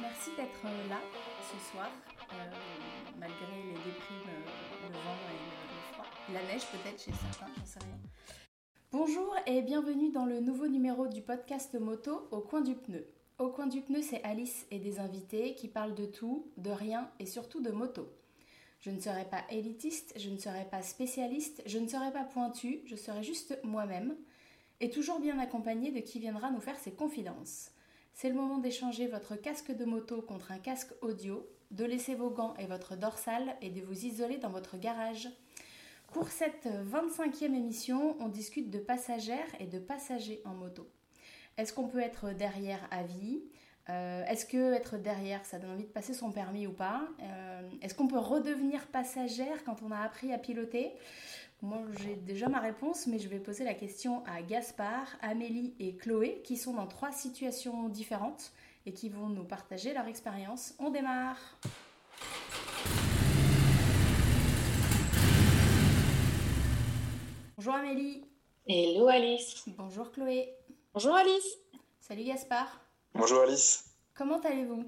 Merci d'être là ce soir, malgré les déprimes, le vent et le, froid. La neige peut-être chez certains, j'en sais rien. Bonjour et bienvenue dans le nouveau numéro du podcast moto Au coin du pneu. Au coin du pneu, c'est Alice et des invités qui parlent de tout, de rien et surtout de moto. Je ne serai pas élitiste, je ne serai pas spécialiste, je ne serai pas pointu, je serai juste moi-même et toujours bien accompagné de qui viendra nous faire ses confidences. C'est le moment d'échanger votre casque de moto contre un casque audio, de laisser vos gants et votre dorsale et de vous isoler dans votre garage. Pour cette 25e émission, on discute de passagères et de passagers en moto. Est-ce qu'on peut être derrière à vie? Euh, Est-ce que être derrière, ça donne envie de passer son permis ou pas? Euh, Est-ce qu'on peut redevenir passagère quand on a appris à piloter? Moi, j'ai déjà ma réponse, mais je vais poser la question à Gaspard, Amélie et Chloé, qui sont dans trois situations différentes et qui vont nous partager leur expérience. On démarre Bonjour Amélie. Hello Alice. Bonjour Chloé. Bonjour Alice. Salut Gaspard. Bonjour Alice. Comment allez-vous?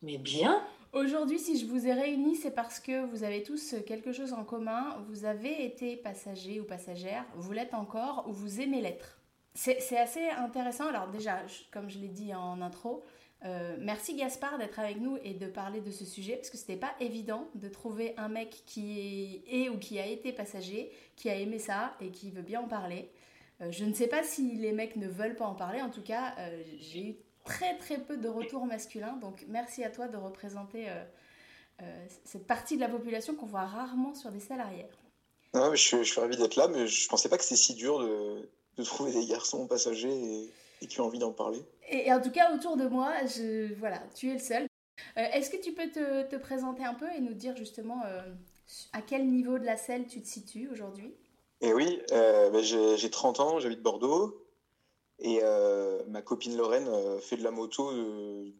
Mais bien. Aujourd'hui, si je vous ai réunis, c'est parce que vous avez tous quelque chose en commun. Vous avez été passager ou passagère, vous l'êtes encore ou vous aimez l'être. C'est assez intéressant. Alors déjà, comme je l'ai dit en intro, euh, merci Gaspard d'être avec nous et de parler de ce sujet parce que c'était pas évident de trouver un mec qui est, ou qui a été passager, qui a aimé ça et qui veut bien en parler. Euh, je ne sais pas si les mecs ne veulent pas en parler. En tout cas, euh, j'ai eu très très peu de retours masculins. Donc merci à toi de représenter cette partie de la population qu'on voit rarement sur des salariés. suis, je suis ravi d'être là, mais je pensais pas que c'était si dur de, de trouver des garçons passagers et, qui ont envie d'en parler. Et, en tout cas, autour de moi, je, voilà, tu es le seul. Euh, est-ce que tu peux te, te, présenter un peu et nous dire justement euh, à quel niveau de la selle tu te situes aujourd'hui? Et eh oui, euh, ben, j'ai 30 ans, j'habite Bordeaux. Et ma copine Lorraine fait de la moto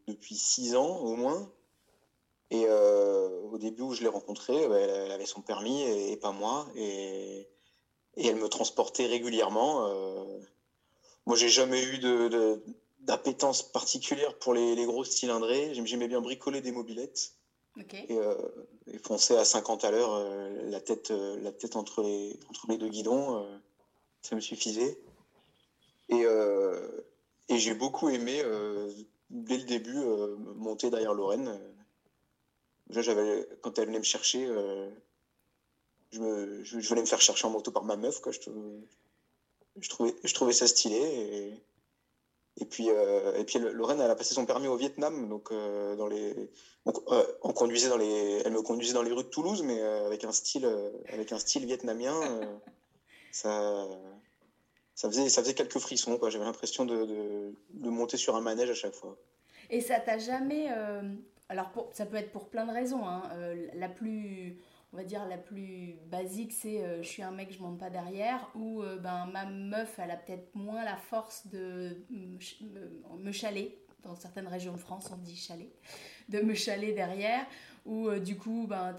depuis 6 ans au moins. Et au début où je l'ai rencontrée, ben, elle avait son permis et, et pas moi. Et, et elle me transportait régulièrement. Euh, moi, j'ai jamais eu de, d'appétence particulière pour les, les grosses cylindrées. J'aimais bien bricoler des mobilettes. Et, euh, et, foncer à 50 à l'heure, euh, la tête, la tête entre les, entre les deux guidons, ça me suffisait. Et, et j'ai beaucoup aimé, dès le début, monter derrière Lorraine. j'avais, quand elle venait me chercher, je, je, venais me faire chercher en moto par ma meuf, quoi. Je, trouvais, ça stylé. Et, puis, euh, Lorraine, elle a passé son permis au Vietnam, donc euh, euh, on, conduisait dans les, elle me conduisait dans les rues de Toulouse, mais avec un style, avec un style vietnamien, ça, ça faisait, ça faisait quelques frissons, quoi. J'avais l'impression de, de, monter sur un manège à chaque fois. Et ça t'a jamais, alors pour, ça peut être pour plein de raisons, hein, la plus on va dire la plus basique, c'est euh, je suis un mec, je monte pas derrière, ou euh, ben, ma meuf, elle a peut-être moins la force de me chaler. Dans certaines régions de France, on dit chaler, de me chaler derrière, ou euh, du coup, ben,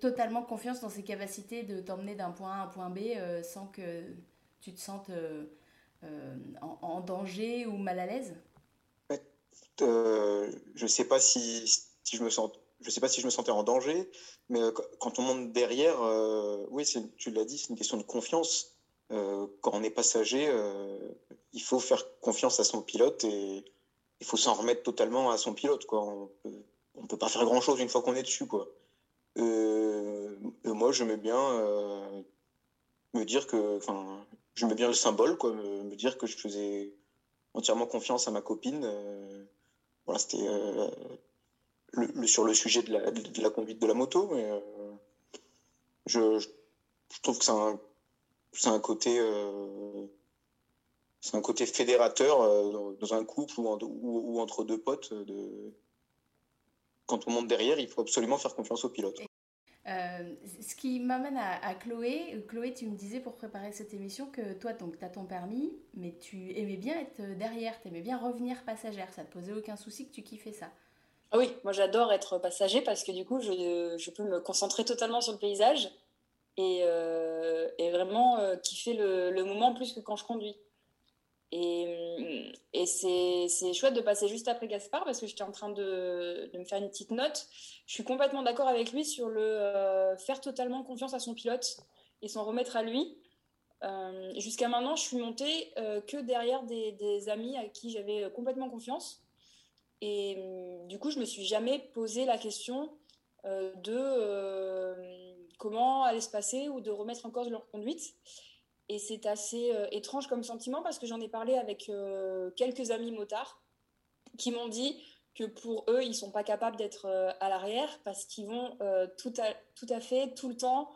totalement confiance dans ses capacités de t'emmener d'un point A à un point B sans que tu te sentes en, en, danger ou mal à l'aise? Je sais pas si, je me sens je sais pas si je me sentais en danger, mais euh, quand on monte derrière, euh, oui, tu l'as dit, c'est une question de confiance. Euh, quand on est passager, euh, il faut faire confiance à son pilote et il faut s'en remettre totalement à son pilote. On on peut pas faire grand chose une fois qu'on est dessus. Quoi. Euh, moi, mets bien me dire que, mets bien le symbole, quoi, me, dire que je faisais entièrement confiance à ma copine. voilà, c'était le, sur le sujet de la, conduite de la moto, mais euh, je, trouve que c'est un, un côté, euh, c'est un côté fédérateur euh, dans un couple ou, ou, ou, entre deux potes. De, quand on monte derrière, il faut absolument faire confiance au pilote. Euh, ce qui m'amène à, Chloé. Chloé, tu me disais pour préparer cette émission que toi, tu as ton permis, mais tu aimais bien être derrière, tu aimais bien revenir passagère. Ça te posait aucun souci que tu kiffais ça? Ah oui, moi j'adore être passager parce que du coup, je, peux me concentrer totalement sur le paysage et, euh, vraiment euh, kiffer le, moment plus que quand je conduis. Et, c'est chouette de passer juste après Gaspard parce que j'étais en train de, me faire une petite note. Je suis complètement d'accord avec lui sur le euh, faire totalement confiance à son pilote et s'en remettre à lui. Euh, jusqu'à maintenant, je suis montée euh, que derrière des, des, amis à qui j'avais complètement confiance. Et du coup, je me suis jamais posé la question de comment allait se passer ou de remettre en cause leur conduite. Et c'est assez euh, étrange comme sentiment parce que j'en ai parlé avec euh, quelques amis motards qui m'ont dit que pour eux, ils sont pas capables d'être euh, à l'arrière parce qu'ils vont tout, à, tout à fait, tout le temps,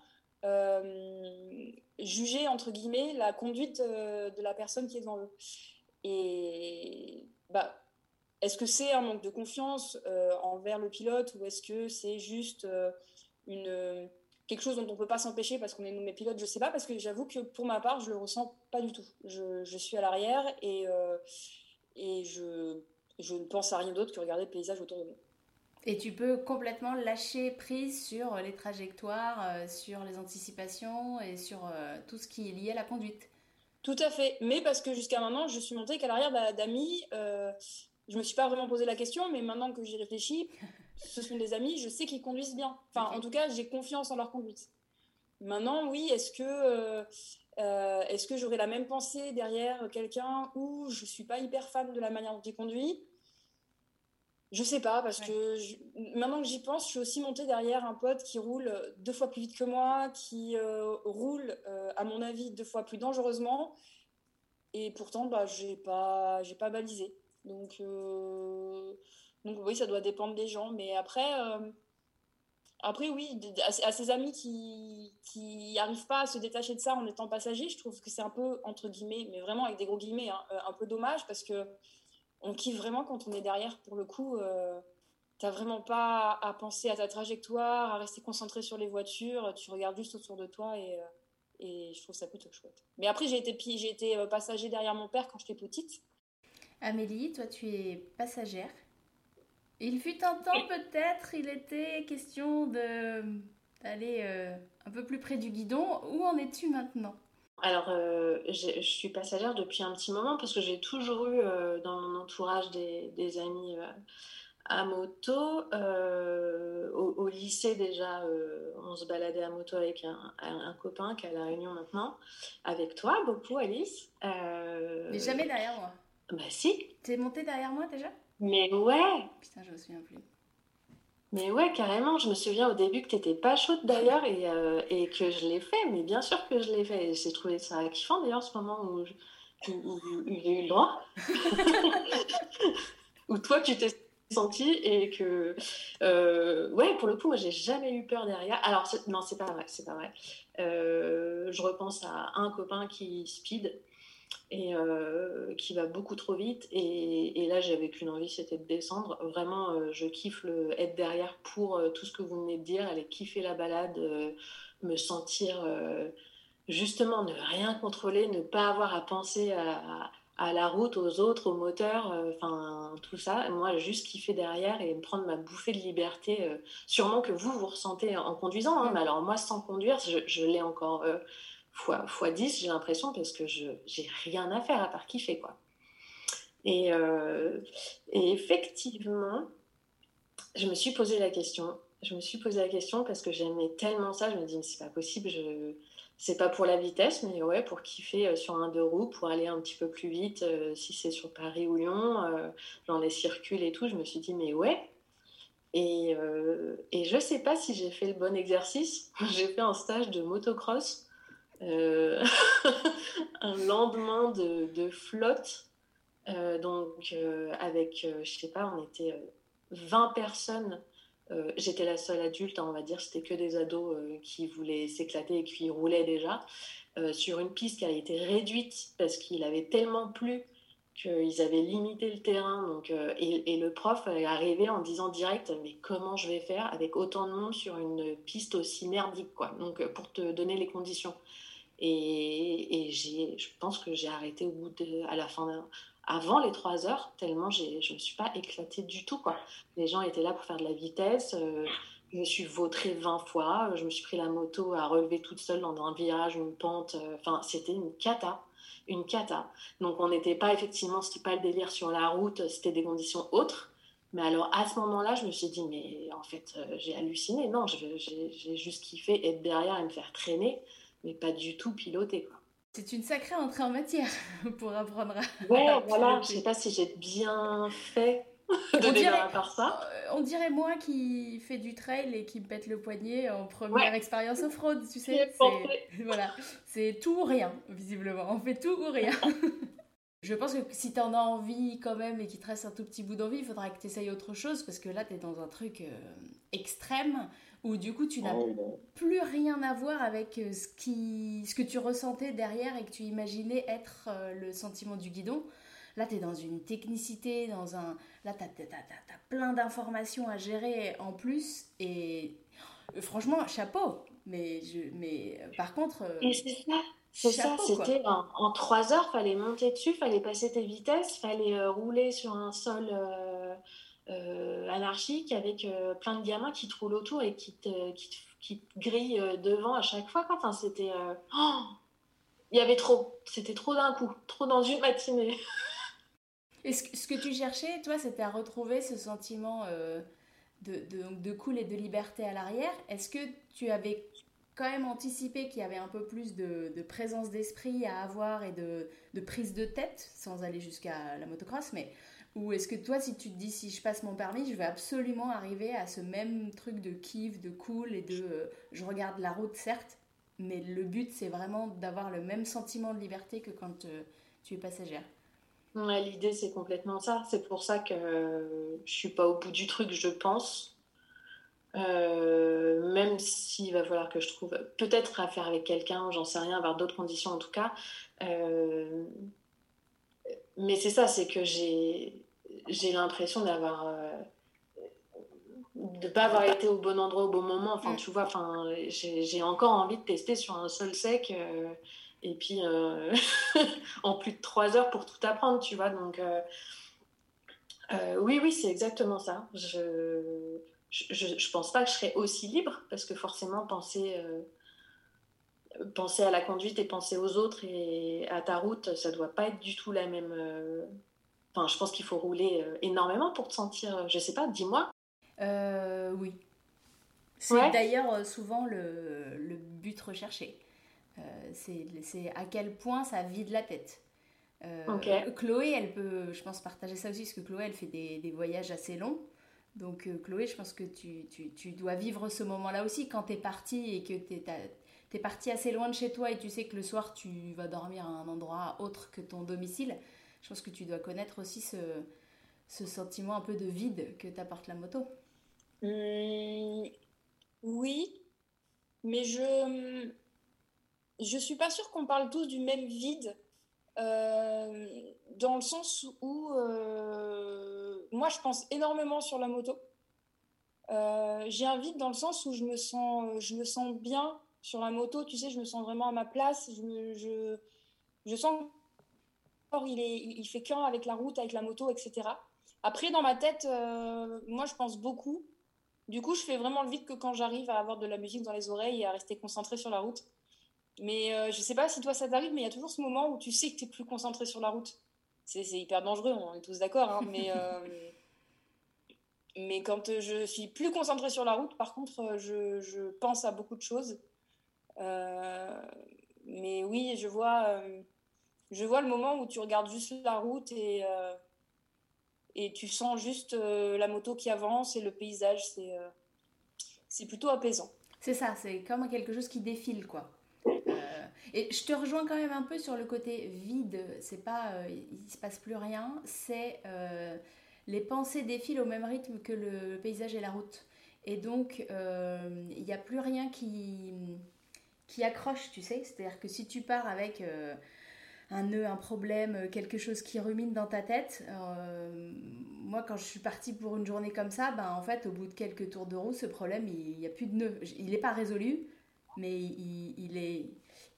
juger, entre guillemets, la conduite de la personne qui est devant eux. Et bah, est-ce que c'est un manque de confiance envers le pilote ou est-ce que c'est juste une quelque chose dont on ne peut pas s'empêcher parce qu'on est nommé pilote, je ne sais pas, parce que j'avoue que pour ma part, je le ressens pas du tout. Je, je suis à l'arrière et, euh, et je, je ne pense à rien d'autre que regarder le paysage autour de nous. Et tu peux complètement lâcher prise sur les trajectoires, euh, sur les anticipations et sur euh, tout ce qui est lié à la conduite. Tout à fait. Mais parce que jusqu'à maintenant, je suis montée qu'à l'arrière d'amis, je me suis pas vraiment posé la question, mais maintenant que j'y réfléchis, ce sont des amis, je sais qu'ils conduisent bien. Enfin, en tout cas, j'ai confiance en leur conduite. Maintenant, oui, est-ce que, euh, euh, est-ce que j'aurais la même pensée derrière quelqu'un où je suis pas hyper fan de la manière dont il conduit? Je sais pas, parce que maintenant que j'y pense, je suis aussi montée derrière un pote qui roule deux fois plus vite que moi, qui euh, roule, à mon avis, deux fois plus dangereusement. Et pourtant, bah, j'ai pas, j'ai pas balisé. Donc, donc oui, ça doit dépendre des gens. Mais après, euh, après oui, à, ses amis qui n'arrivent pas à se détacher de ça en étant passager, je trouve que c'est un peu, entre guillemets, mais vraiment avec des gros guillemets, hein, euh, un peu dommage parce que on kiffe vraiment quand on est derrière pour le coup. Euh, T'as vraiment pas à penser à ta trajectoire, à rester concentré sur les voitures. Tu regardes juste autour de toi et, euh, et je trouve ça plutôt chouette. Mais après, j'ai été, j'ai été passager derrière mon père quand j'étais petite. Amélie, toi, tu es passagère. Il fut un temps peut-être, il était question d'aller euh, un peu plus près du guidon. Où en es-tu maintenant? Alors, euh, je suis passagère depuis un petit moment parce que j'ai toujours eu euh, dans mon entourage des, amis à moto. Au, lycée, déjà, on se baladait à moto avec un, copain qui est à La Réunion maintenant. Avec toi, beaucoup, Alice. Mais jamais derrière moi. Bah, si. T'es montée derrière moi déjà? Mais ouais Putain, je me souviens plus. Mais ouais, carrément. Je me souviens au début que t'étais pas chaude d'ailleurs et, euh, et, que je l'ai fait. Mais bien sûr que je l'ai fait. J'ai trouvé ça kiffant d'ailleurs ce moment où, où, j'ai eu le droit. où toi, tu t'es senti et que euh, ouais pour le coup moi j'ai jamais eu peur derrière alors non c'est pas vrai c'est pas vrai euh, je repense à un copain qui speed et euh, qui va beaucoup trop vite. Et, là, j'avais qu'une envie, c'était de descendre. Vraiment, euh, je kiffe le, être derrière pour euh, tout ce que vous venez de dire, aller kiffer la balade, me sentir justement ne rien contrôler, ne pas avoir à penser à, à la route, aux autres, au moteur, enfin tout ça. Moi, juste kiffer derrière et me prendre ma bouffée de liberté. sûrement que vous, vous ressentez en conduisant, hein, mais alors moi, sans conduire, je, je l'ai encore fois, fois 10, j'ai l'impression, parce que je j'ai rien à faire à part kiffer, quoi. Et, euh, et, effectivement, je me suis posé la question. Je me suis posé la question parce que j'aimais tellement ça. Je me dis, mais c'est pas possible. Je... C'est pas pour la vitesse, mais ouais, pour kiffer euh, sur un deux roues, pour aller un petit peu plus vite, euh, si c'est sur Paris ou Lyon, dans les circules et tout. Je me suis dit, mais ouais. Et, et je sais pas si j'ai fait le bon exercice. j'ai fait un stage de motocross euh, un lendemain de, flotte. Euh, donc, euh, avec, je sais pas, on était 20 personnes. J'étais la seule adulte, hein, on va dire, c'était que des ados qui voulaient s'éclater et qui roulaient déjà. sur une piste qui a été réduite parce qu'il avait tellement plu qu'ils avaient limité le terrain. Donc, et, et, le prof est arrivé en disant direct Mais comment je vais faire avec autant de monde sur une piste aussi merdique quoi. Donc, pour te donner les conditions. Et, je pense que j'ai arrêté au bout de, à la fin, avant les trois heures, tellement je ne me suis pas éclatée du tout. Quoi. Les gens étaient là pour faire de la vitesse. Euh, je me suis vautrée 20 fois. Je me suis pris la moto à relever toute seule dans un virage, une pente. Euh, enfin, c'était une cata. une cata. Donc on n'était pas effectivement, c'était pas le délire sur la route, c'était des conditions autres. Mais alors à ce moment-là, je me suis dit, mais en fait, euh, j'ai halluciné. Non, j'ai juste kiffé être derrière et me faire traîner, mais pas du tout piloter. Quoi. C'est une sacrée entrée en matière pour apprendre à. Ouais, voilà, je sais pas si j'ai bien fait on, dirait, ça. Euh, on dirait moi qui fait du trail et qui me pète le poignet en première expérience off-road, tu sais. Voilà, c'est tout ou rien, visiblement. On fait tout ou rien. Je pense que si tu en as envie quand même et qu'il te reste un tout petit bout d'envie, il faudra que tu essayes autre chose parce que là, tu es dans un truc euh, extrême où du coup, tu n'as ah plus rien à voir avec euh, ce, qui, ce que tu ressentais derrière et que tu imaginais être le sentiment du guidon. Là, tu es dans une technicité, dans un... Là, tu as, plein d'informations à gérer en plus. Et euh, franchement, chapeau. Mais, je... mais euh, par contre... Euh, et c'est ça. C'est ça, c'était en, trois heures, fallait monter dessus, fallait passer tes vitesses, fallait rouler sur un sol anarchique avec plein de gamins qui te roulent autour et qui te, qui te, grillent devant à chaque fois. C'était. Oh il y avait trop. C'était trop d'un coup. Trop dans une matinée. Et ce, que tu cherchais, toi, c'était à retrouver ce sentiment euh, de, de, de, cool et de liberté à l'arrière. Est-ce que tu avais quand même anticipé qu'il y avait un peu plus de, de présence d'esprit à avoir et de, de, prise de tête, sans aller jusqu'à la motocross, mais ou est-ce que toi, si tu te dis si je passe mon permis, je vais absolument arriver à ce même truc de kiff, de cool et de euh, je regarde la route, certes, mais le but c'est vraiment d'avoir le même sentiment de liberté que quand euh, tu es passagère L'idée, c'est complètement ça. C'est pour ça que je suis pas au bout du truc, je pense. Euh, même s'il va falloir que je trouve peut-être à faire avec quelqu'un, j'en sais rien, avoir d'autres conditions en tout cas. Euh, mais c'est ça, c'est que j'ai j'ai l'impression d'avoir euh, de pas avoir été au bon endroit au bon moment. Enfin, mm. tu vois, enfin, j'ai encore envie de tester sur un sol sec et puis euh, en plus de trois heures pour tout apprendre, tu vois. Donc, euh, euh, oui, oui, c'est exactement ça. Je, je, je, pense pas que je serais aussi libre parce que forcément, penser, penser à la conduite et penser aux autres et à ta route, ça doit pas être du tout la même. Enfin, je pense qu'il faut rouler énormément pour te sentir, je sais pas, dis-moi. oui. C'est d'ailleurs souvent le, le but recherché. Euh, c'est à quel point ça vide la tête. Euh, Chloé, elle peut, je pense, partager ça aussi, parce que Chloé, elle fait des, des voyages assez longs. Donc, euh, Chloé, je pense que tu, tu, tu dois vivre ce moment-là aussi quand tu es parti et que tu es, es, parti assez loin de chez toi et tu sais que le soir, tu vas dormir à un endroit autre que ton domicile. Je pense que tu dois connaître aussi ce, sentiment un peu de vide que t'apporte la moto. Mmh, oui, mais je je suis pas sûre qu'on parle tous du même vide, euh, dans le sens où euh, moi je pense énormément sur la moto. Euh, j'ai un vide dans le sens où je me sens, je me sens bien sur la moto, tu sais, je me sens vraiment à ma place, je, je, je sens il, est, il fait qu'un avec la route, avec la moto, etc. Après, dans ma tête, moi je pense beaucoup. Du coup, je fais vraiment le vide que quand j'arrive à avoir de la musique dans les oreilles et à rester concentrée sur la route. Mais euh, je sais pas si toi ça t'arrive, mais il y a toujours ce moment où tu sais que tu es plus concentré sur la route. C'est hyper dangereux, on est tous d'accord, hein, mais, euh, mais quand je suis plus concentré sur la route, par contre, je, pense à beaucoup de choses. Euh, mais oui, je vois, je vois le moment où tu regardes juste la route et, et tu sens juste la moto qui avance et le paysage, c'est plutôt apaisant. C'est ça, c'est comme quelque chose qui défile, quoi. Et je te rejoins quand même un peu sur le côté vide. C'est pas, euh, il se passe plus rien. C'est euh, les pensées défilent au même rythme que le, paysage et la route. Et donc, euh, il n'y a plus rien qui, qui accroche, tu sais. C'est-à-dire que si tu pars avec un nœud, un problème, quelque chose qui rumine dans ta tête. moi, quand je suis partie pour une journée comme ça, ben, en fait, au bout de quelques tours de roue, ce problème, il n'y a plus de nœud. Il n'est pas résolu, mais il, il, est,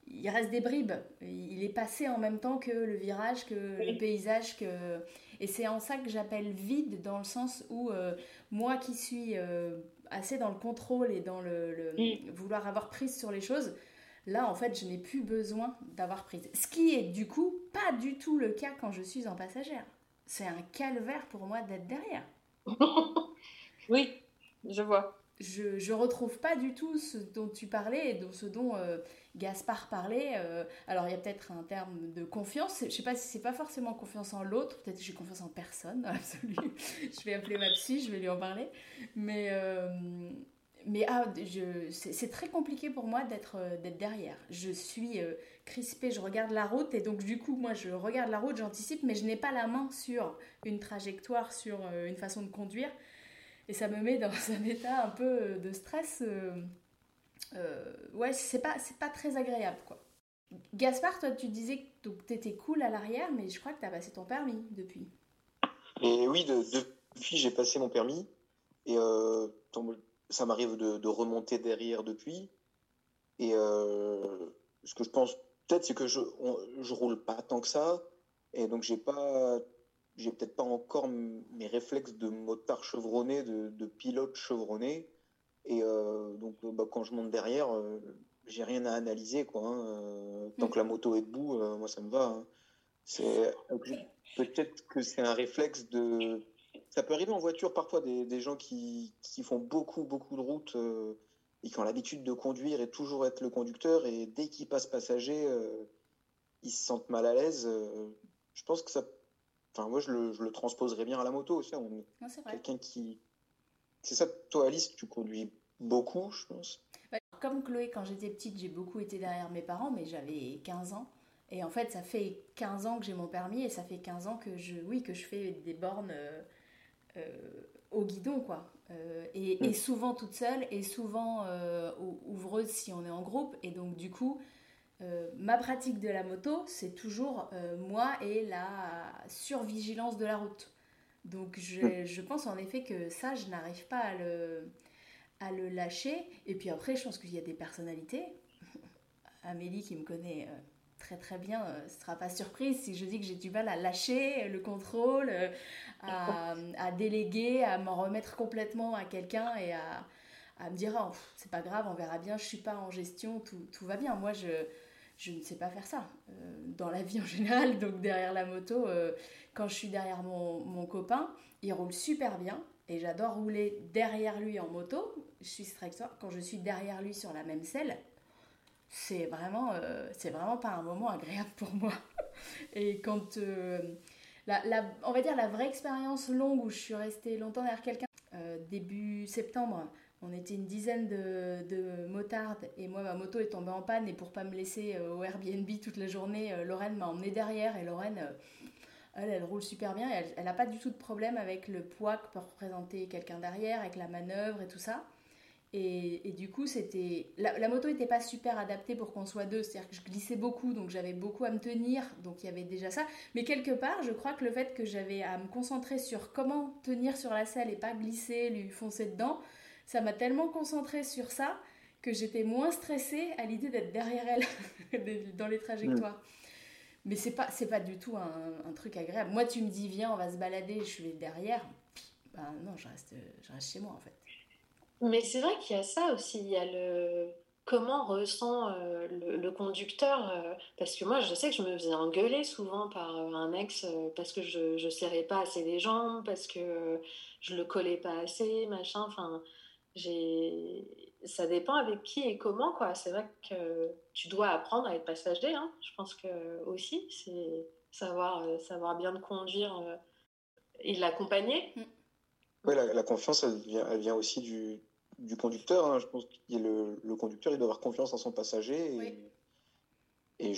il reste des bribes. Il est passé en même temps que le virage, que le paysage, que et c'est en ça que j'appelle vide dans le sens où euh, moi qui suis euh, assez dans le contrôle et dans le, vouloir avoir prise sur les choses, Là, en fait, je n'ai plus besoin d'avoir prise. Ce qui est du coup pas du tout le cas quand je suis en passagère. C'est un calvaire pour moi d'être derrière. oui, je vois. Je, je retrouve pas du tout ce dont tu parlais et ce dont euh, Gaspard parlait. Euh, alors, il y a peut-être un terme de confiance. Je sais pas si c'est pas forcément confiance en l'autre. Peut-être que j'ai confiance en personne, dans l'absolu. je vais appeler ma psy, je vais lui en parler. Mais, euh, mais ah, c'est très compliqué pour moi d'être d'être derrière. Je suis crispée, je regarde la route et donc du coup, moi, je regarde la route, j'anticipe, mais je n'ai pas la main sur une trajectoire, sur une façon de conduire. Et ça me met dans un état un peu de stress. Euh, euh, ouais, c'est pas, pas très agréable, quoi. Gaspard, toi, tu disais que tu étais cool à l'arrière, mais je crois que tu as passé ton permis depuis. Et oui, depuis, j'ai passé mon permis. Et euh, ça m'arrive de, remonter derrière depuis. Et ce que je pense peut-être, c'est que je, je roule pas tant que ça. Et donc, j'ai pas j'ai peut-être pas encore mes réflexes de motard chevronné, de, pilote chevronné. Et euh, donc, euh, bah, quand je monte derrière, euh, j'ai rien à analyser. Quoi, hein. Tant que la moto est debout, moi, ça me va. Hein. C'est peut-être que c'est un réflexe de. Ça peut arriver en voiture parfois des, gens qui, qui, font beaucoup, beaucoup de routes et qui ont l'habitude de conduire et toujours être le conducteur. Et dès qu'ils passent passager, ils se sentent mal à l'aise. je pense que ça Enfin, moi, je le, je le transposerais bien à la moto aussi. On quelqu'un qui. C'est ça, toi, Alice, tu conduis beaucoup, je pense. Comme Chloé, quand j'étais petite, j'ai beaucoup été derrière mes parents, mais j'avais 15 ans. Et en fait, ça fait 15 ans que j'ai mon permis et ça fait 15 ans que je, oui, que je fais des bornes euh, euh, au guidon, quoi. Euh, et, et, mm. souvent toute seule et souvent ouvreuse si on est en groupe. Et donc, du coup, euh, ma pratique de la moto, c'est toujours euh, moi et la survigilance de la route. Donc je, je pense en effet que ça, je n'arrive pas à le, à le lâcher. Et puis après, je pense qu'il y a des personnalités. Amélie qui me connaît euh, très très bien, ce ne sera pas surprise si je dis que j'ai du mal à lâcher le contrôle, à, à, déléguer, à m'en remettre complètement à quelqu'un et à, à me dire oh, c'est pas grave, on verra bien, je suis pas en gestion, tout, tout va bien. Moi, je, je ne sais pas faire ça euh, dans la vie en général. Donc derrière la moto, euh, quand je suis derrière mon, mon, copain, il roule super bien et j'adore rouler derrière lui en moto. Je suis strike quand je suis derrière lui sur la même selle, c'est vraiment, euh, vraiment pas un moment agréable pour moi. et quand la, la, on va dire la vraie expérience longue où je suis restée longtemps derrière quelqu'un, début septembre, on était une dizaine de, motardes et moi ma moto est tombée en panne et pour pas me laisser euh, au Airbnb toute la journée, euh, Lorraine m'a emmené derrière et Lorraine, euh, elle, elle roule super bien et elle n'a pas du tout de problème avec le poids que peut représenter quelqu'un derrière, avec la manœuvre et tout ça. Et, du coup, c'était la, moto n'était pas super adaptée pour qu'on soit deux, c'est-à-dire que je glissais beaucoup, donc j'avais beaucoup à me tenir, donc il y avait déjà ça. Mais quelque part, je crois que le fait que j'avais à me concentrer sur comment tenir sur la selle et pas glisser, lui foncer dedans, ça m'a tellement concentrée sur ça que j'étais moins stressée à l'idée d'être derrière elle dans les trajectoires. Mais c'est pas, c'est pas du tout un, truc agréable. Moi, tu me dis, viens, on va se balader, je vais derrière. Ben non, je reste, je reste chez moi en fait. Mais c'est vrai qu'il y a ça aussi. Il y a le comment ressent euh, le, conducteur. Euh, parce que moi, je sais que je me faisais engueuler souvent par euh, un ex parce que je ne serrais pas assez les jambes, parce que je le collais pas assez, machin. Enfin, ça dépend avec qui et comment quoi c'est vrai que tu dois apprendre à être passager hein. je pense que aussi c'est savoir savoir bien conduire et l'accompagner mm. Oui la, confiance elle vient, elle vient aussi du, du conducteur hein. je pense que le, le, conducteur il doit avoir confiance en son passager et, et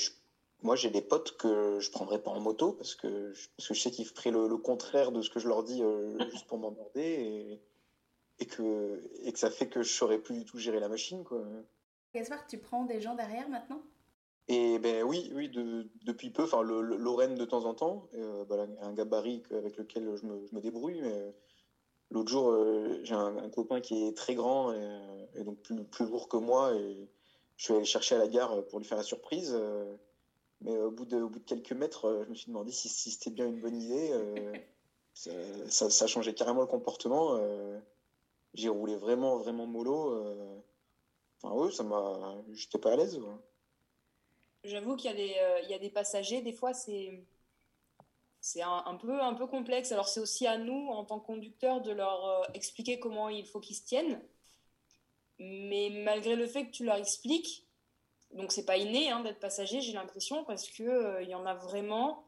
moi j'ai des potes que je prendrais pas en moto parce que je, parce que je sais qu'ils feraient le, contraire de ce que je leur dis euh, juste pour m'emmerder et et que, et que ça fait que je saurais plus du tout gérer la machine. Quoi. Gaspard, tu prends des gens derrière maintenant? Et ben oui, oui, de, depuis peu, enfin le, Lorraine de temps en temps, euh, bah, un gabarit avec lequel je me, je me débrouille. Mais l'autre jour, euh, j'ai un, copain qui est très grand et, donc plus, plus, lourd que moi, et je suis allé chercher à la gare pour lui faire la surprise. mais au bout, de, au bout de quelques mètres, je me suis demandé si, si c'était bien une bonne idée. Ça, ça, ça, changeait carrément le comportement j'ai roulé vraiment, vraiment mollo. Euh. Enfin, oui, ça m'a. J'étais pas à l'aise. J'avoue qu'il y, a des, euh, il y a des passagers, des fois, c'est c'est un, peu, un peu complexe. Alors, c'est aussi à nous, en tant que conducteurs, de leur euh, expliquer comment il faut qu'ils se tiennent. Mais malgré le fait que tu leur expliques, donc c'est pas inné hein, d'être passager, j'ai l'impression, parce que euh, il y en a vraiment,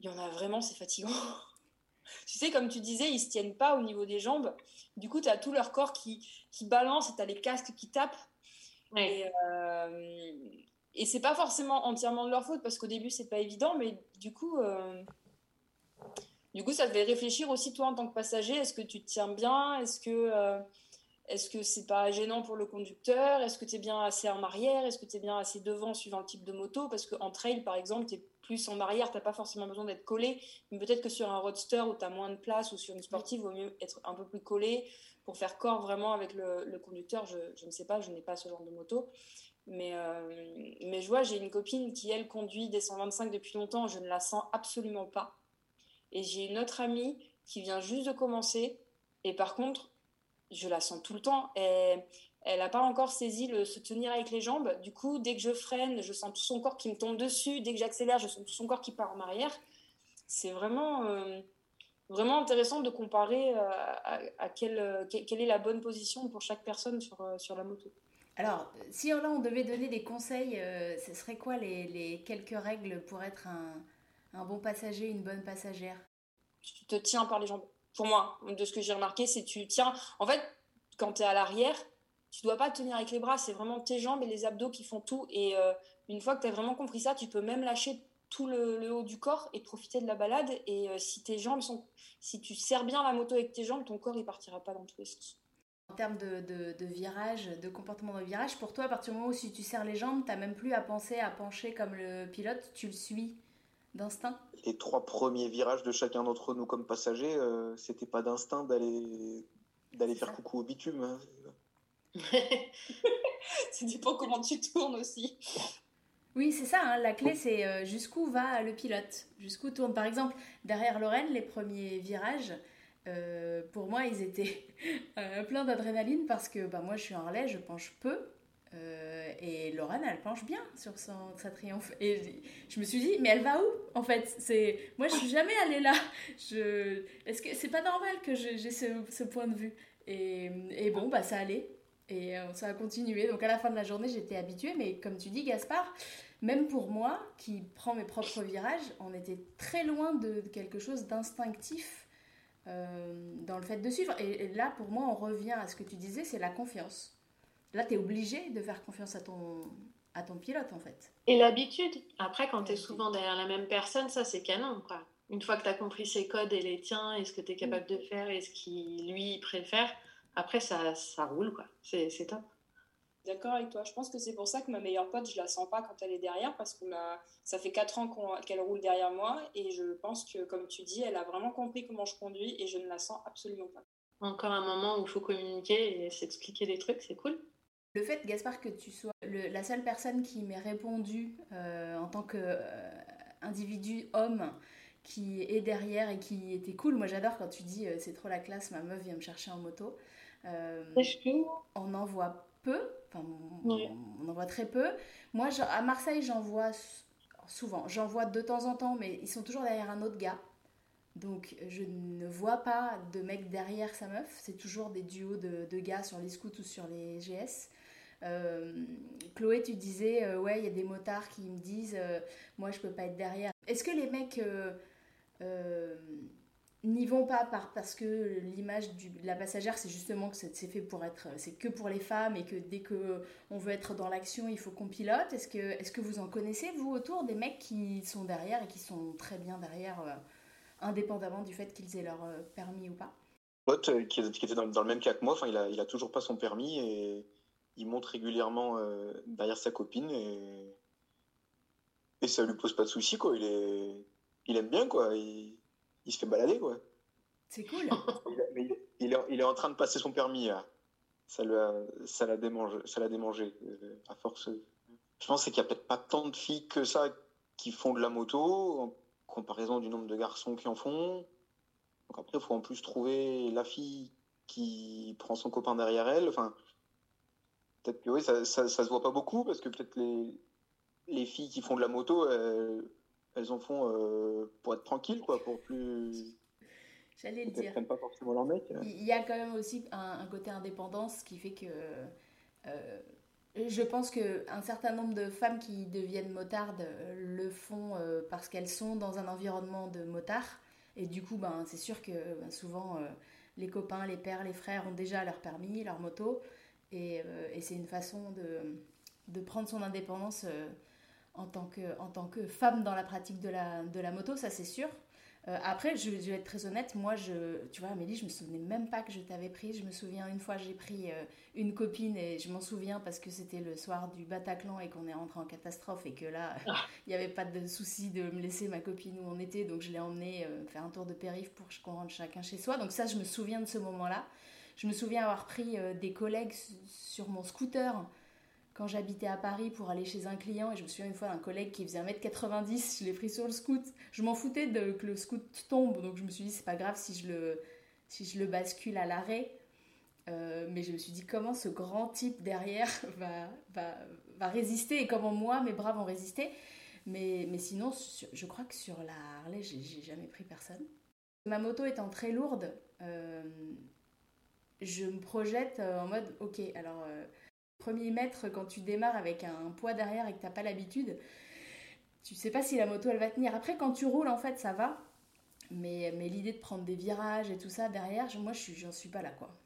il y en a vraiment, c'est fatigant. tu sais, comme tu disais, ils se tiennent pas au niveau des jambes. Du coup, tu as tout leur corps qui, qui balance et tu as les casques qui tapent. Et, euh, et c'est pas forcément entièrement de leur faute parce qu'au début, c'est pas évident, mais du coup, euh, du coup, ça te fait réfléchir aussi, toi, en tant que passager. Est-ce que tu te tiens bien? Est-ce que euh, est-ce que c'est pas gênant pour le conducteur? Est-ce que tu es bien assez en arrière? Est-ce que tu es bien assez devant suivant le type de moto? Parce qu'en trail, par exemple, tu es plus en arrière, tu pas forcément besoin d'être collé. Mais peut-être que sur un roadster où tu as moins de place ou sur une sportive, il vaut mieux être un peu plus collé pour faire corps vraiment avec le, conducteur. Je, ne sais pas, je n'ai pas ce genre de moto. Mais, euh, mais je vois, j'ai une copine qui, elle, conduit des 125 depuis longtemps. Je ne la sens absolument pas. Et j'ai une autre amie qui vient juste de commencer. Et par contre, je la sens tout le temps. Et elle n'a pas encore saisi le se tenir avec les jambes. Du coup, dès que je freine, je sens tout son corps qui me tombe dessus. Dès que j'accélère, je sens tout son corps qui part en arrière. C'est vraiment, euh, vraiment intéressant de comparer euh, à, quelle, quelle, est la bonne position pour chaque personne sur, sur la moto. Alors, si là on devait donner des conseils, ce serait quoi les, quelques règles pour être un, bon passager, une bonne passagère? Tu te tiens par les jambes pour moi, de ce que j'ai remarqué, c'est tu tiens. En fait, quand tu es à l'arrière, tu dois pas tenir avec les bras, c'est vraiment tes jambes et les abdos qui font tout. Et euh, une fois que tu as vraiment compris ça, tu peux même lâcher tout le, haut du corps et profiter de la balade. Et euh, si tes jambes sont, si tu serres bien la moto avec tes jambes, ton corps il partira pas dans tous les sens. En termes de, de, virage, de comportement de virage, pour toi, à partir du moment où si tu serres les jambes, tu n'as même plus à penser à pencher comme le pilote, tu le suis d'instinct? Les trois premiers virages de chacun d'entre nous comme passagers, euh, c'était pas d'instinct d'aller d'aller faire coucou au bitume. Hein. ça dépend comment tu tournes aussi. Oui, c'est ça. Hein. La clé, c'est euh, jusqu'où va le pilote, jusqu'où tourne? Par exemple, derrière Lorraine, les premiers virages, euh, pour moi, ils étaient plein d'adrénaline parce que bah, moi, je suis en relais, je penche peu. Euh, et Lorraine, elle penche bien sur son, sa triomphe. Et je me suis dit, mais elle va où en fait? C'est Moi, je suis jamais allée là. Est-ce que c'est pas normal que j'ai ce, point de vue et, bon, bah ça allait. Et euh, ça a continué. Donc à la fin de la journée, j'étais habituée. Mais comme tu dis, Gaspard, même pour moi, qui prends mes propres virages, on était très loin de quelque chose d'instinctif euh, dans le fait de suivre. et là, pour moi, on revient à ce que tu disais, c'est la confiance Là, tu es obligé de faire confiance à ton, à ton pilote, en fait. Et l'habitude. Après, quand tu es souvent derrière la même personne, ça, c'est canon, quoi. Une fois que tu as compris ses codes et les tiens, et ce que tu es capable de faire, et ce qu'il, lui, préfère, après, ça, ça roule, quoi. C'est, c'est top. D'accord avec toi. Je pense que c'est pour ça que ma meilleure pote, je la sens pas quand elle est derrière, parce que ça fait 4 ans qu'elle roule derrière moi, et je pense que, comme tu dis, elle a vraiment compris comment je conduis, et je ne la sens absolument pas. Encore un moment où il faut communiquer et s'expliquer des trucs, c'est cool. Le fait, Gaspard, que tu sois la seule personne qui m'ait répondu euh, en tant qu'individu euh, homme qui est derrière et qui était cool. Moi, j'adore quand tu dis euh, c'est trop la classe, ma meuf vient me chercher en moto. on en voit peu, enfin, on, en voit très peu. Moi, à Marseille, j'en vois souvent. J'en vois de temps en temps, mais ils sont toujours derrière un autre gars. Donc je ne vois pas de mec derrière sa meuf, c'est toujours des duos de, de, gars sur les scouts ou sur les GS. Euh, Chloé, tu disais, euh, ouais, il y a des motards qui me disent, euh, moi je peux pas être derrière. Est-ce que les mecs n'y vont pas par, parce que l'image de la passagère, c'est justement que c'est fait pour être, c'est que pour les femmes et que dès que on veut être dans l'action, il faut qu'on pilote. Est-ce que, est-ce que vous en connaissez vous autour des mecs qui sont derrière et qui sont très bien derrière, indépendamment du fait qu'ils aient leur permis ou pas? Pote qui, était dans, le même cas que moi, il a, il a toujours pas son permis et il monte régulièrement euh, derrière sa copine et, et ça lui pose pas de soucis quoi. Il est, il aime bien quoi. Il se fait balader quoi. C'est cool. il, il, est, il, est, en train de passer son permis. Ça l'a, ça l'a démangé, ça l'a démangé euh, à force. Je pense qu'il y a peut-être pas tant de filles que ça qui font de la moto en comparaison du nombre de garçons qui en font. Donc après, il faut en plus trouver la fille qui prend son copain derrière elle. Enfin, Peut-être que oui, ça, ça, se voit pas beaucoup parce que peut-être les, les filles qui font de la moto, elles, en font pour être tranquilles, quoi, pour plus. J'allais le dire. pas forcément leur mec. Il y a quand même aussi un, côté indépendance qui fait que. je pense qu'un certain nombre de femmes qui deviennent motardes le font parce qu'elles sont dans un environnement de motards. Et du coup, ben, c'est sûr que ben, souvent, les copains, les pères, les frères ont déjà leur permis, leur moto. Et, euh, et c'est une façon de, de, prendre son indépendance euh, en, tant que, en tant que femme dans la pratique de la, de la moto, ça c'est sûr. Euh, après, je, vais être très honnête, moi, je, tu vois, Amélie, je me souvenais même pas que je t'avais prise. Je me souviens une fois, j'ai pris une copine et je m'en souviens parce que c'était le soir du Bataclan et qu'on est rentré en catastrophe et que là, ah. il n'y avait pas de souci de me laisser ma copine où on était. Donc, je l'ai emmenée faire un tour de périph pour qu'on rentre chacun chez soi. Donc, ça, je me souviens de ce moment-là. Je me souviens avoir pris euh, des collègues sur mon scooter quand j'habitais à Paris pour aller chez un client et je me souviens une fois d'un collègue qui faisait 1m90, je l'ai pris sur le scoot. Je m'en foutais de que le scoot tombe, donc je me suis dit c'est pas grave si je le, si je le bascule à l'arrêt. Euh, mais je me suis dit comment ce grand type derrière va, va, va, résister et comment moi, mes bras vont résister? Mais, mais sinon, je crois que sur la Harley, j'ai jamais pris personne. Ma moto étant très lourde, euh, je me projette euh, en mode, ok, alors, premier mètre, quand tu démarres avec un poids derrière et que tu n'as pas l'habitude, tu sais pas si la moto elle va tenir. Après, quand tu roules, en fait, ça va. Mais, mais l'idée de prendre des virages et tout ça derrière, moi, je j'en suis pas là, quoi.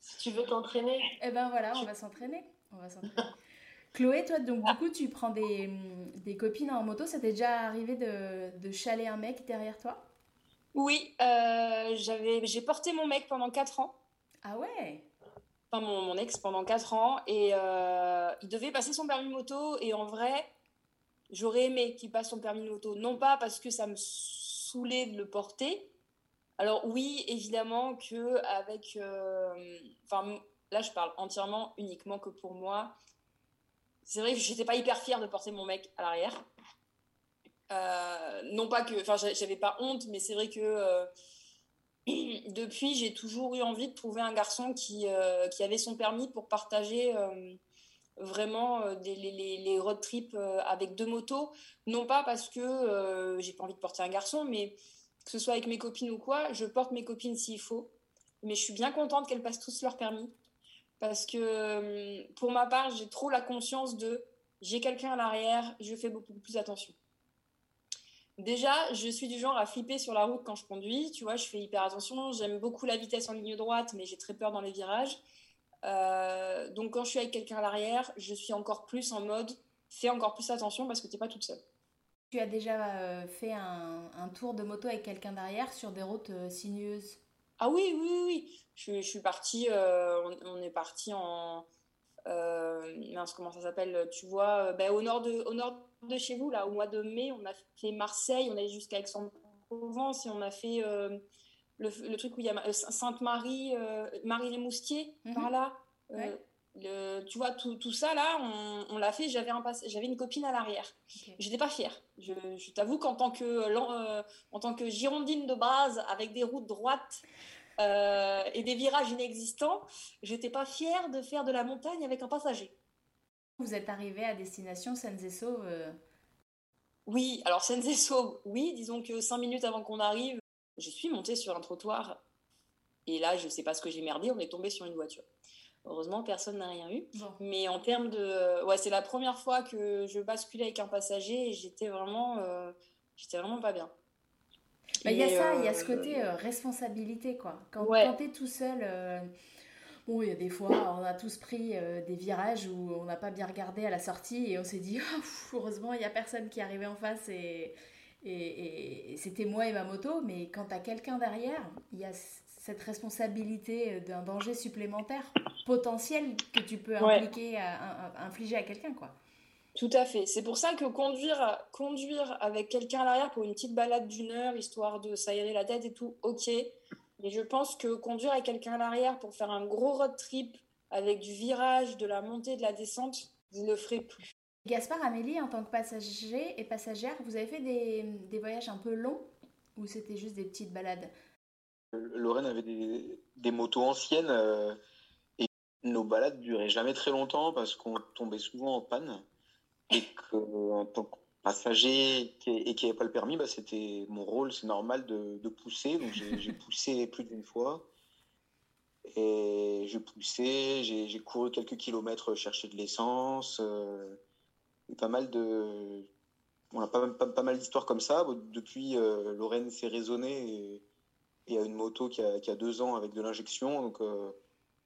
Si tu veux t'entraîner. Eh ben voilà, on va s'entraîner. On va s'entraîner. Chloé, toi, donc du coup, tu prends des, des copines en moto. Ça t'est déjà arrivé de, de chaler un mec derrière toi? Oui, euh, j'avais, j'ai porté mon mec pendant 4 ans. Ah ouais? Enfin, mon, ex pendant 4 ans. Et euh, il devait passer son permis moto. Et en vrai, j'aurais aimé qu'il passe son permis moto. Non pas parce que ça me saoulait de le porter. Alors oui, évidemment que avec... Euh, enfin, là, je parle entièrement, uniquement que pour moi. C'est vrai que j'étais pas hyper fière de porter mon mec à l'arrière. Euh, non pas que... Enfin, j'avais pas honte, mais c'est vrai que depuis, j'ai toujours eu envie de trouver un garçon qui, euh, avait son permis pour partager euh, vraiment euh, les, les, road trips avec deux motos. Non pas parce que j'ai pas envie de porter un garçon, mais que ce soit avec mes copines ou quoi, je porte mes copines s'il faut. Mais je suis bien contente qu'elles passent tous leur permis. Parce que pour ma part, j'ai trop la conscience de j'ai quelqu'un à l'arrière, je fais beaucoup plus attention. Déjà, je suis du genre à flipper sur la route quand je conduis. Tu vois, je fais hyper attention. J'aime beaucoup la vitesse en ligne droite, mais j'ai très peur dans les virages. Euh, donc, quand je suis avec quelqu'un à l'arrière, je suis encore plus en mode fais encore plus attention parce que tu n'es pas toute seule. Tu as déjà euh, fait un, tour de moto avec quelqu'un derrière sur des routes euh, sinueuses? Ah oui, oui, oui. Je, suis partie, on, est parti en. comment ça s'appelle? Tu vois, ben, au nord de. Au nord de chez vous, là, au mois de mai, on a fait Marseille, on est jusqu'à Aix-en-Provence et on a fait euh, le, truc où il y a euh, Sainte-Marie, euh, Marie-les-Moustiers, mhm. par là. Le, tu vois, tout, tout ça, là, on, l'a fait. J'avais, un j'avais une copine à l'arrière. Je J'étais pas fière. Je, je t'avoue qu'en tant que, en tant que girondine de base, avec des routes droites et des virages inexistants, j'étais pas fière de faire de la montagne avec un passager. Vous êtes arrivé à destination Senzesauve euh Oui, alors Senzesauve, oui, disons que cinq minutes avant qu'on arrive, je suis montée sur un trottoir et là, je ne sais pas ce que j'ai merdé, on est tombé sur une voiture. Heureusement, personne n'a rien eu. Mais en termes de. Ouais, c'est la première fois que je basculais avec un passager et j'étais vraiment, euh, j'étais vraiment pas bien. Bah, il y a ça, il y a ce euh, côté responsabilité, quoi. Quand, quand tu es tout seul Bon, il y a des fois, on a tous pris euh, des virages où on n'a pas bien regardé à la sortie et on s'est dit, oh, heureusement, il n'y a personne qui est arrivé en face et, et, c'était moi et ma moto. Mais quand tu as quelqu'un derrière, il y a cette responsabilité d'un danger supplémentaire potentiel que tu peux impliquer, à, infliger à quelqu'un, quoi. Tout à fait. C'est pour ça que conduire, conduire avec quelqu'un à l'arrière pour une petite balade d'une heure, histoire de s'aérer la tête et tout, ok. Mais je pense que conduire avec quelqu'un à l'arrière pour faire un gros road trip avec du virage, de la montée, de la descente, je ne le ferai plus. Gaspard, Amélie, en tant que passager et passagère, vous avez fait des, des voyages un peu longs ou c'était juste des petites balades? Lorraine avait des, des motos anciennes euh, et nos balades duraient jamais très longtemps parce qu'on tombait souvent en panne. Et qu'en tant que passager et qui n'avait pas le permis, bah, c'était mon rôle, c'est normal de, pousser. Donc j'ai poussé plus d'une fois. Et j'ai poussé, j'ai couru quelques kilomètres chercher de l'essence. Euh, pas mal de. On a pas, mal d'histoires comme ça. Depuis, euh, Lorraine s'est raisonnée et, il y a une moto qui a, deux ans avec de l'injection. Donc euh,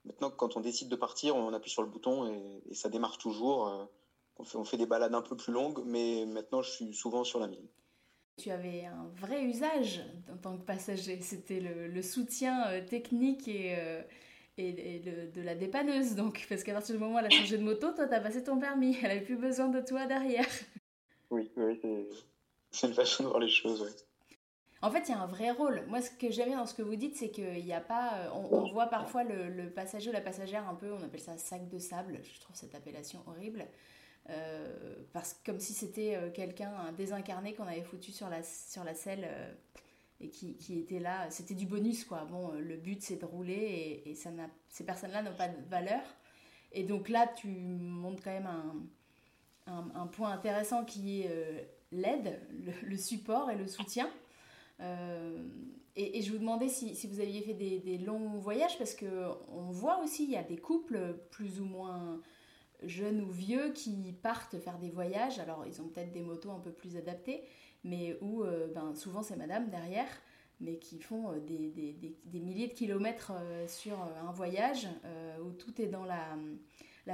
maintenant, quand on décide de partir, on appuie sur le bouton et, et ça démarre toujours. On fait, on fait des balades un peu plus longues, mais maintenant, je suis souvent sur la mine. Tu avais un vrai usage en tant que passager. C'était le, soutien euh, technique et, euh, et, de la dépanneuse. Donc, parce qu'à partir du moment où elle a changé de moto, toi, tu as passé ton permis. Elle n'avait plus besoin de toi derrière. Oui, oui c'est une façon de voir les choses. En fait, il y a un vrai rôle. Moi, ce que j'aime dans ce que vous dites, c'est qu'il n'y a pas. Euh, on, voit parfois le, le, passager ou la passagère un peu, on appelle ça sac de sable. Je trouve cette appellation horrible. Euh, parce comme si c'était euh, quelqu'un, un désincarné qu'on avait foutu sur la, sur la selle euh, et qui, était là. C'était du bonus, quoi. Bon, le but, c'est de rouler et, ces personnes-là n'ont pas de valeur. Et donc là, tu montres quand même un, un, point intéressant qui est l'aide, le, support et le soutien. et, je vous demandais si, vous aviez fait des, des longs voyages, parce qu'on voit aussi, il y a des couples plus ou moins jeunes ou vieux qui partent faire des voyages. Alors, ils ont peut-être des motos un peu plus adaptées, mais où euh, ben, souvent c'est madame derrière, mais qui font euh, des, milliers de kilomètres euh, sur un voyage où tout est dans la,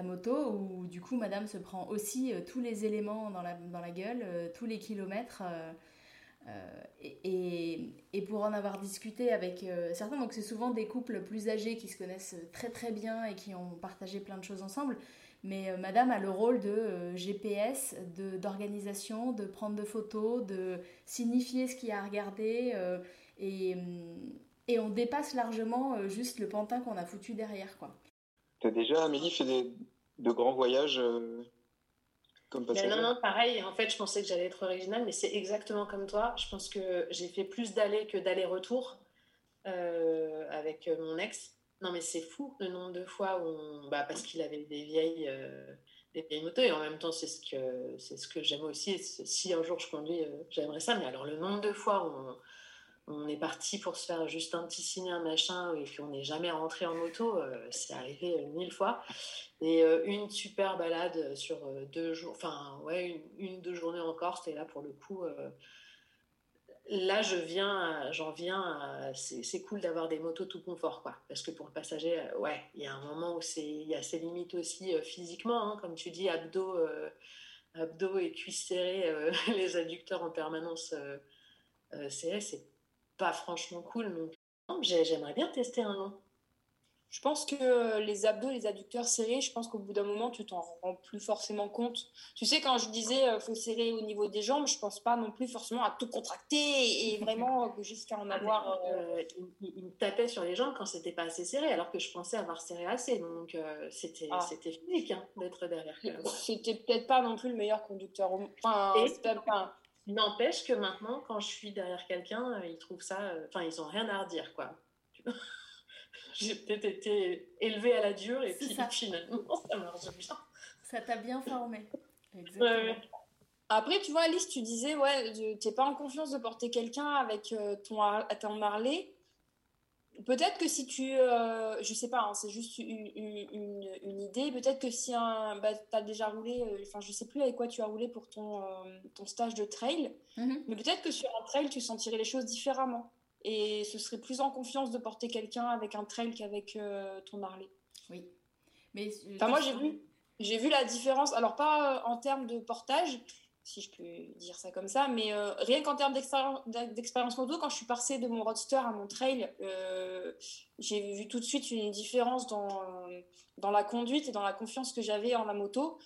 moto, où du coup madame se prend aussi tous les éléments dans la, gueule, tous les kilomètres. Et, pour en avoir discuté avec certains, donc c'est souvent des couples plus âgés qui se connaissent très très bien et qui ont partagé plein de choses ensemble, mais euh, madame a le rôle de euh, GPS, d'organisation, de, prendre de photos, de signifier ce qu'il y a à regarder. Euh, et, et, on dépasse largement juste le pantin qu'on a foutu derrière. quoi. Tu as déjà, Amélie, fait des, de grands voyages comme passager? Non, non, pareil. En fait, je pensais que j'allais être originale, mais c'est exactement comme toi. Je pense que j'ai fait plus d'allers que d'allers-retour avec mon ex. Non, mais c'est fou le nombre de fois où bah, parce qu'il avait des vieilles, euh, des vieilles motos et en même temps, c'est ce que, c'est ce que j'aime aussi. Si un jour je conduis, euh, j'aimerais ça. Mais alors, le nombre de fois où on, est parti pour se faire juste un petit signe, un machin, et puis on n'est jamais rentré en moto, euh, c'est arrivé mille fois. Et une super balade sur deux jours, enfin, ouais, une, une, deux journées en Corse, et là, pour le coup là, je viens, j'en viens, c'est cool d'avoir des motos tout confort, quoi. Parce que pour le passager, euh, ouais, il y a un moment où c'est, il y a ses limites aussi euh, physiquement, hein. comme tu dis, abdos, euh, abdos et cuisses serrées, les adducteurs en permanence c'est pas franchement cool. Donc, j'aimerais bien tester un long. Je pense que euh, les abdos, les adducteurs serrés, je pense qu'au bout d'un moment, tu t'en rends plus forcément compte. Tu sais, quand je disais euh, faut serrer au niveau des jambes, je pense pas non plus forcément à tout contracter et vraiment jusqu'à en avoir. Euh, il, me tapait sur les jambes quand c'était pas assez serré, alors que je pensais avoir serré assez. Donc c'était ah. c'était physique hein, d'être derrière. C'était peut-être pas non plus le meilleur conducteur. Enfin, pas. N'empêche que maintenant, quand je suis derrière quelqu'un, ils trouvent ça. Enfin, ils ont rien à redire, quoi. J'ai peut-être été élevée à la dure et puis finalement ça marche bien. Ça t'a bien formé. Exactement. Après, tu vois, Alice, tu disais, ouais, tu n'es pas en confiance de porter quelqu'un avec euh, ton, ton Marley. Peut-être que si tu. Euh, je sais pas, hein, c'est juste une, une, une idée. Peut-être que si bah, tu as déjà roulé. Euh, enfin, je sais plus avec quoi tu as roulé pour ton, ton stage de trail. Mm-hmm. Mais peut-être que sur un trail, tu sentirais les choses différemment et ce serait plus en confiance de porter quelqu'un avec un trail qu'avec euh, ton Harley. Oui. Mais enfin, moi j'ai vu j'ai vu la différence. Alors pas euh, en termes de portage, si je peux dire ça comme ça, mais euh, rien qu'en termes d'expérience moto, quand je suis passée de mon roadster à mon trail, j'ai vu tout de suite une différence dans, dans la conduite et dans la confiance que j'avais en la moto.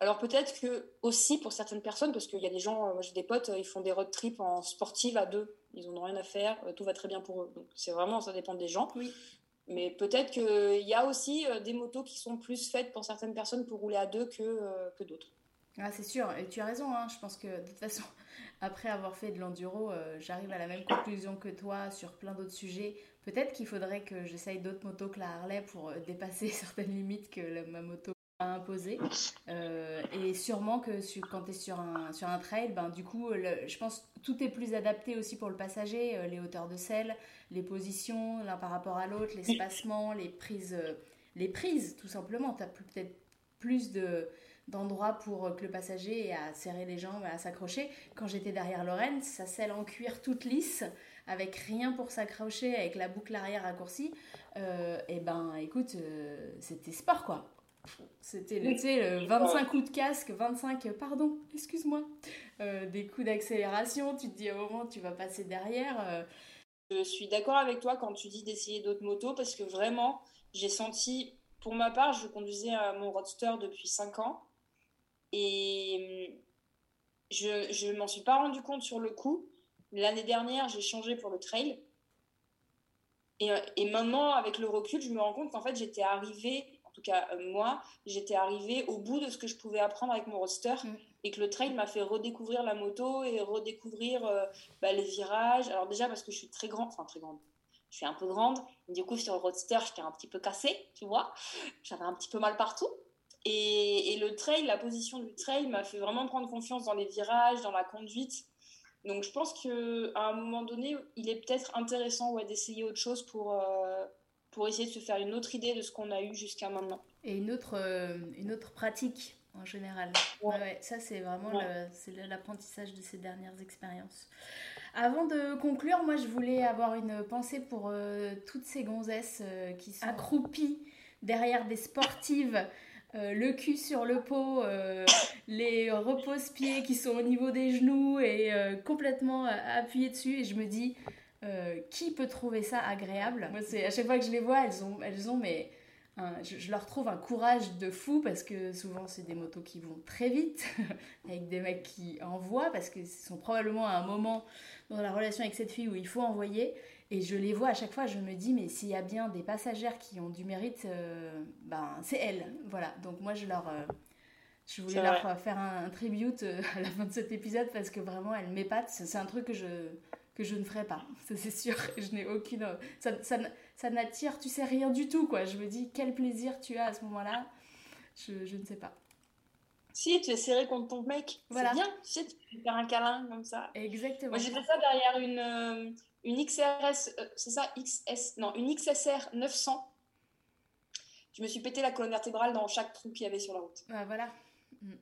Alors peut-être que aussi pour certaines personnes, parce qu'il y a des gens, moi j'ai des potes, ils font des road trips en sportive à deux ils n'ont rien à faire, euh, tout va très bien pour eux. Donc c'est vraiment, ça dépend des gens. Oui. Mais peut-être qu'il y a aussi euh, des motos qui sont plus faites pour certaines personnes pour rouler à deux que, euh, que d'autres. Ah, c'est sûr, et tu as raison, hein. je pense que de toute façon, après avoir fait de l'enduro, j'arrive à la même conclusion que toi sur plein d'autres sujets. Peut-être qu'il faudrait que j'essaye d'autres motos que la Harley pour dépasser certaines limites que ma moto à imposer. Euh, et sûrement que quand tu es sur un, sur un trail, ben, du coup, je pense tout est plus adapté aussi pour le passager, euh, les hauteurs de selle, les positions l'un par rapport à l'autre, l'espacement, les prises, euh, les prises tout simplement. Tu as peut-être plus de d'endroits pour que le passager ait à serrer les jambes, à s'accrocher. Quand j'étais derrière Lorraine, sa selle en cuir toute lisse, avec rien pour s'accrocher, avec la boucle arrière raccourcie, et ben écoute, c'était sport quoi. C'était le 25 coups de casque, 25, pardon, excuse-moi, euh, des coups d'accélération. Tu te dis au moment tu vas passer derrière. Euh. Je suis d'accord avec toi quand tu dis d'essayer d'autres motos parce que vraiment, j'ai senti, pour ma part, je conduisais mon roadster depuis 5 ans et hum, je ne m'en suis pas rendu compte sur le coup. L'année dernière, j'ai changé pour le trail. Et, et, maintenant, avec le recul, je me rends compte qu'en fait, j'étais arrivée tout cas euh, moi, j'étais arrivée au bout de ce que je pouvais apprendre avec mon roster mm. et que le trail m'a fait redécouvrir la moto et redécouvrir euh, bah, les virages. Alors déjà parce que je suis très grande, enfin très grande, je suis un peu grande, du coup sur le roadster j'étais un petit peu cassée, tu vois, j'avais un petit peu mal partout. Et, et, le trail, la position du trail m'a fait vraiment prendre confiance dans les virages, dans la conduite. Donc je pense qu'à un moment donné, il est peut-être intéressant ouais, d'essayer autre chose pour, euh, pour essayer de se faire une autre idée de ce qu'on a eu jusqu'à maintenant. Et une autre, euh, une autre pratique en général. Ouais. ça, c'est vraiment l'apprentissage de ces dernières expériences. Avant de conclure, moi, je voulais avoir une pensée pour euh, toutes ces gonzesses euh, qui sont accroupies derrière des sportives. le cul sur le pot, les repose-pieds qui sont au niveau des genoux et complètement appuyés dessus. Et je me dis, euh, qui peut trouver ça agréable Moi, c'est à chaque fois que je les vois, elles ont, elles ont mais je, leur trouve un courage de fou parce que souvent c'est des motos qui vont très vite avec des mecs qui envoient parce que ce sont probablement à un moment dans la relation avec cette fille où il faut envoyer et je les vois à chaque fois, je me dis mais s'il y a bien des passagères qui ont du mérite, euh, ben c'est elles. Voilà, donc moi je leur euh, je voulais leur faire un, un, tribute à la fin de cet épisode parce que vraiment elles m'épatent. C'est un truc que je que je ne ferai pas. Ça, c'est sûr. Je n'ai aucune. Ça, ça, ça n'attire, tu sais, rien du tout, quoi. Je me dis, quel plaisir tu as à ce moment-là. Je, je ne sais pas. Si, tu es serré contre ton mec. Voilà. C'est bien. Tu sais, tu peux faire un câlin comme ça. Exactement. Moi, j'ai fait ça derrière une, euh, une XRS. Euh, c'est ça XS. Non, une XSR 900. Je me suis pété la colonne vertébrale dans chaque trou qu'il y avait sur la route. Ah, voilà. Mm.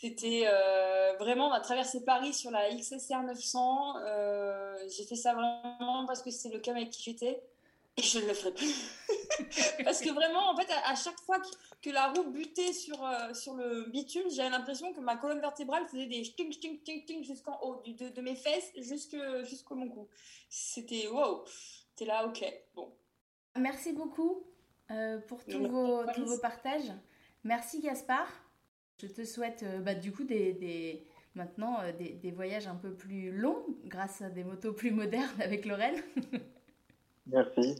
C'était euh, vraiment, on a traversé Paris sur la XSR 900. Euh, j'ai fait ça vraiment parce que c'était le cas avec qui j'étais. Et je ne le ferai plus. parce que vraiment, en fait, à, chaque fois que, la roue butait sur, euh, sur le bitume, j'avais l'impression que ma colonne vertébrale faisait des ting, ting, ting, ting jusqu'en haut de, de, mes fesses jusqu'au mon cou. C'était wow. T'es là, ok. Bon. Merci beaucoup pour tous vos, tous vos partages. Merci Gaspard. Je te souhaite euh, bah, du coup des, maintenant euh, des, voyages un peu plus longs grâce à des motos plus modernes avec Lorraine. Merci.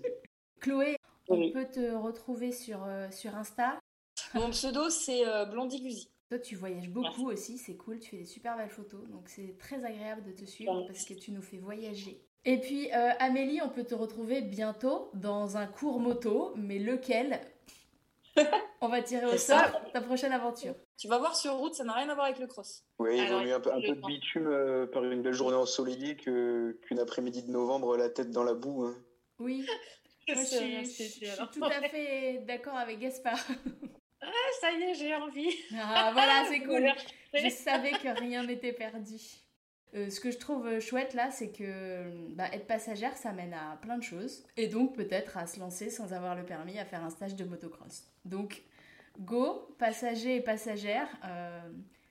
Chloé, on peut te retrouver sur, euh, sur Insta. Mon pseudo c'est Blondie Toi, tu voyages beaucoup aussi, c'est cool, tu fais des super belles photos, donc c'est très agréable de te suivre parce que tu nous fais voyager. Et puis, Amélie, on peut te retrouver bientôt dans un cours moto, mais lequel? On va tirer au sort ta prochaine aventure. Tu vas voir sur route, ça n'a rien à voir avec le cross. Oui, il vaut mieux un peu, de bitume euh, par une belle journée ensoleillée qu'une après-midi de novembre la tête dans la boue. Hein. Oui, je, suis, tout à fait d'accord avec Gaspard. Ah, ça y est, j'ai envie. Ah, voilà, c'est cool. Je savais que rien n'était perdu. Euh, ce que je trouve euh, chouette là, c'est que bah, être passagère, ça mène à plein de choses. Et donc peut-être à se lancer sans avoir le permis à faire un stage de motocross. Donc go, passagers et passagères, euh,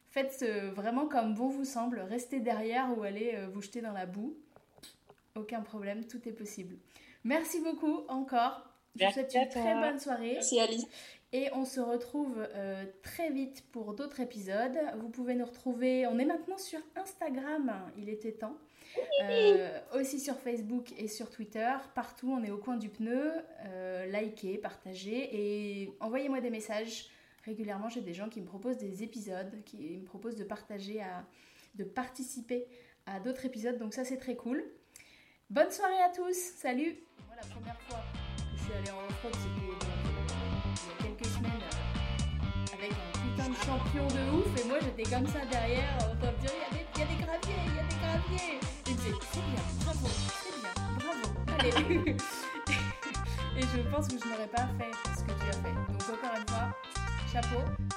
faites vraiment comme bon vous semble. Restez derrière ou allez vous jeter dans la boue. Aucun problème, tout est possible. Merci beaucoup encore. Je vous souhaite une très bonne soirée. Merci Alice. Et on se retrouve euh, très vite pour d'autres épisodes. Vous pouvez nous retrouver, on est maintenant sur Instagram, il était temps. Euh, aussi sur Facebook et sur Twitter. Partout, on est au coin du pneu. Euh, likez, partagez et envoyez-moi des messages. Régulièrement, j'ai des gens qui me proposent des épisodes, qui me proposent de partager, à, de participer à d'autres épisodes. Donc ça, c'est très cool. Bonne soirée à tous. Salut. Moi, la première fois que je suis allée en off c'était champion de ouf et moi j'étais comme ça derrière en dire il y, a des- graviers, il y a des graviers. Et il disait c'est bien, bravo, c'est bien, bravo, allez. et je pense que je n'aurais pas fait ce que tu as fait. Donc encore une fois, chapeau.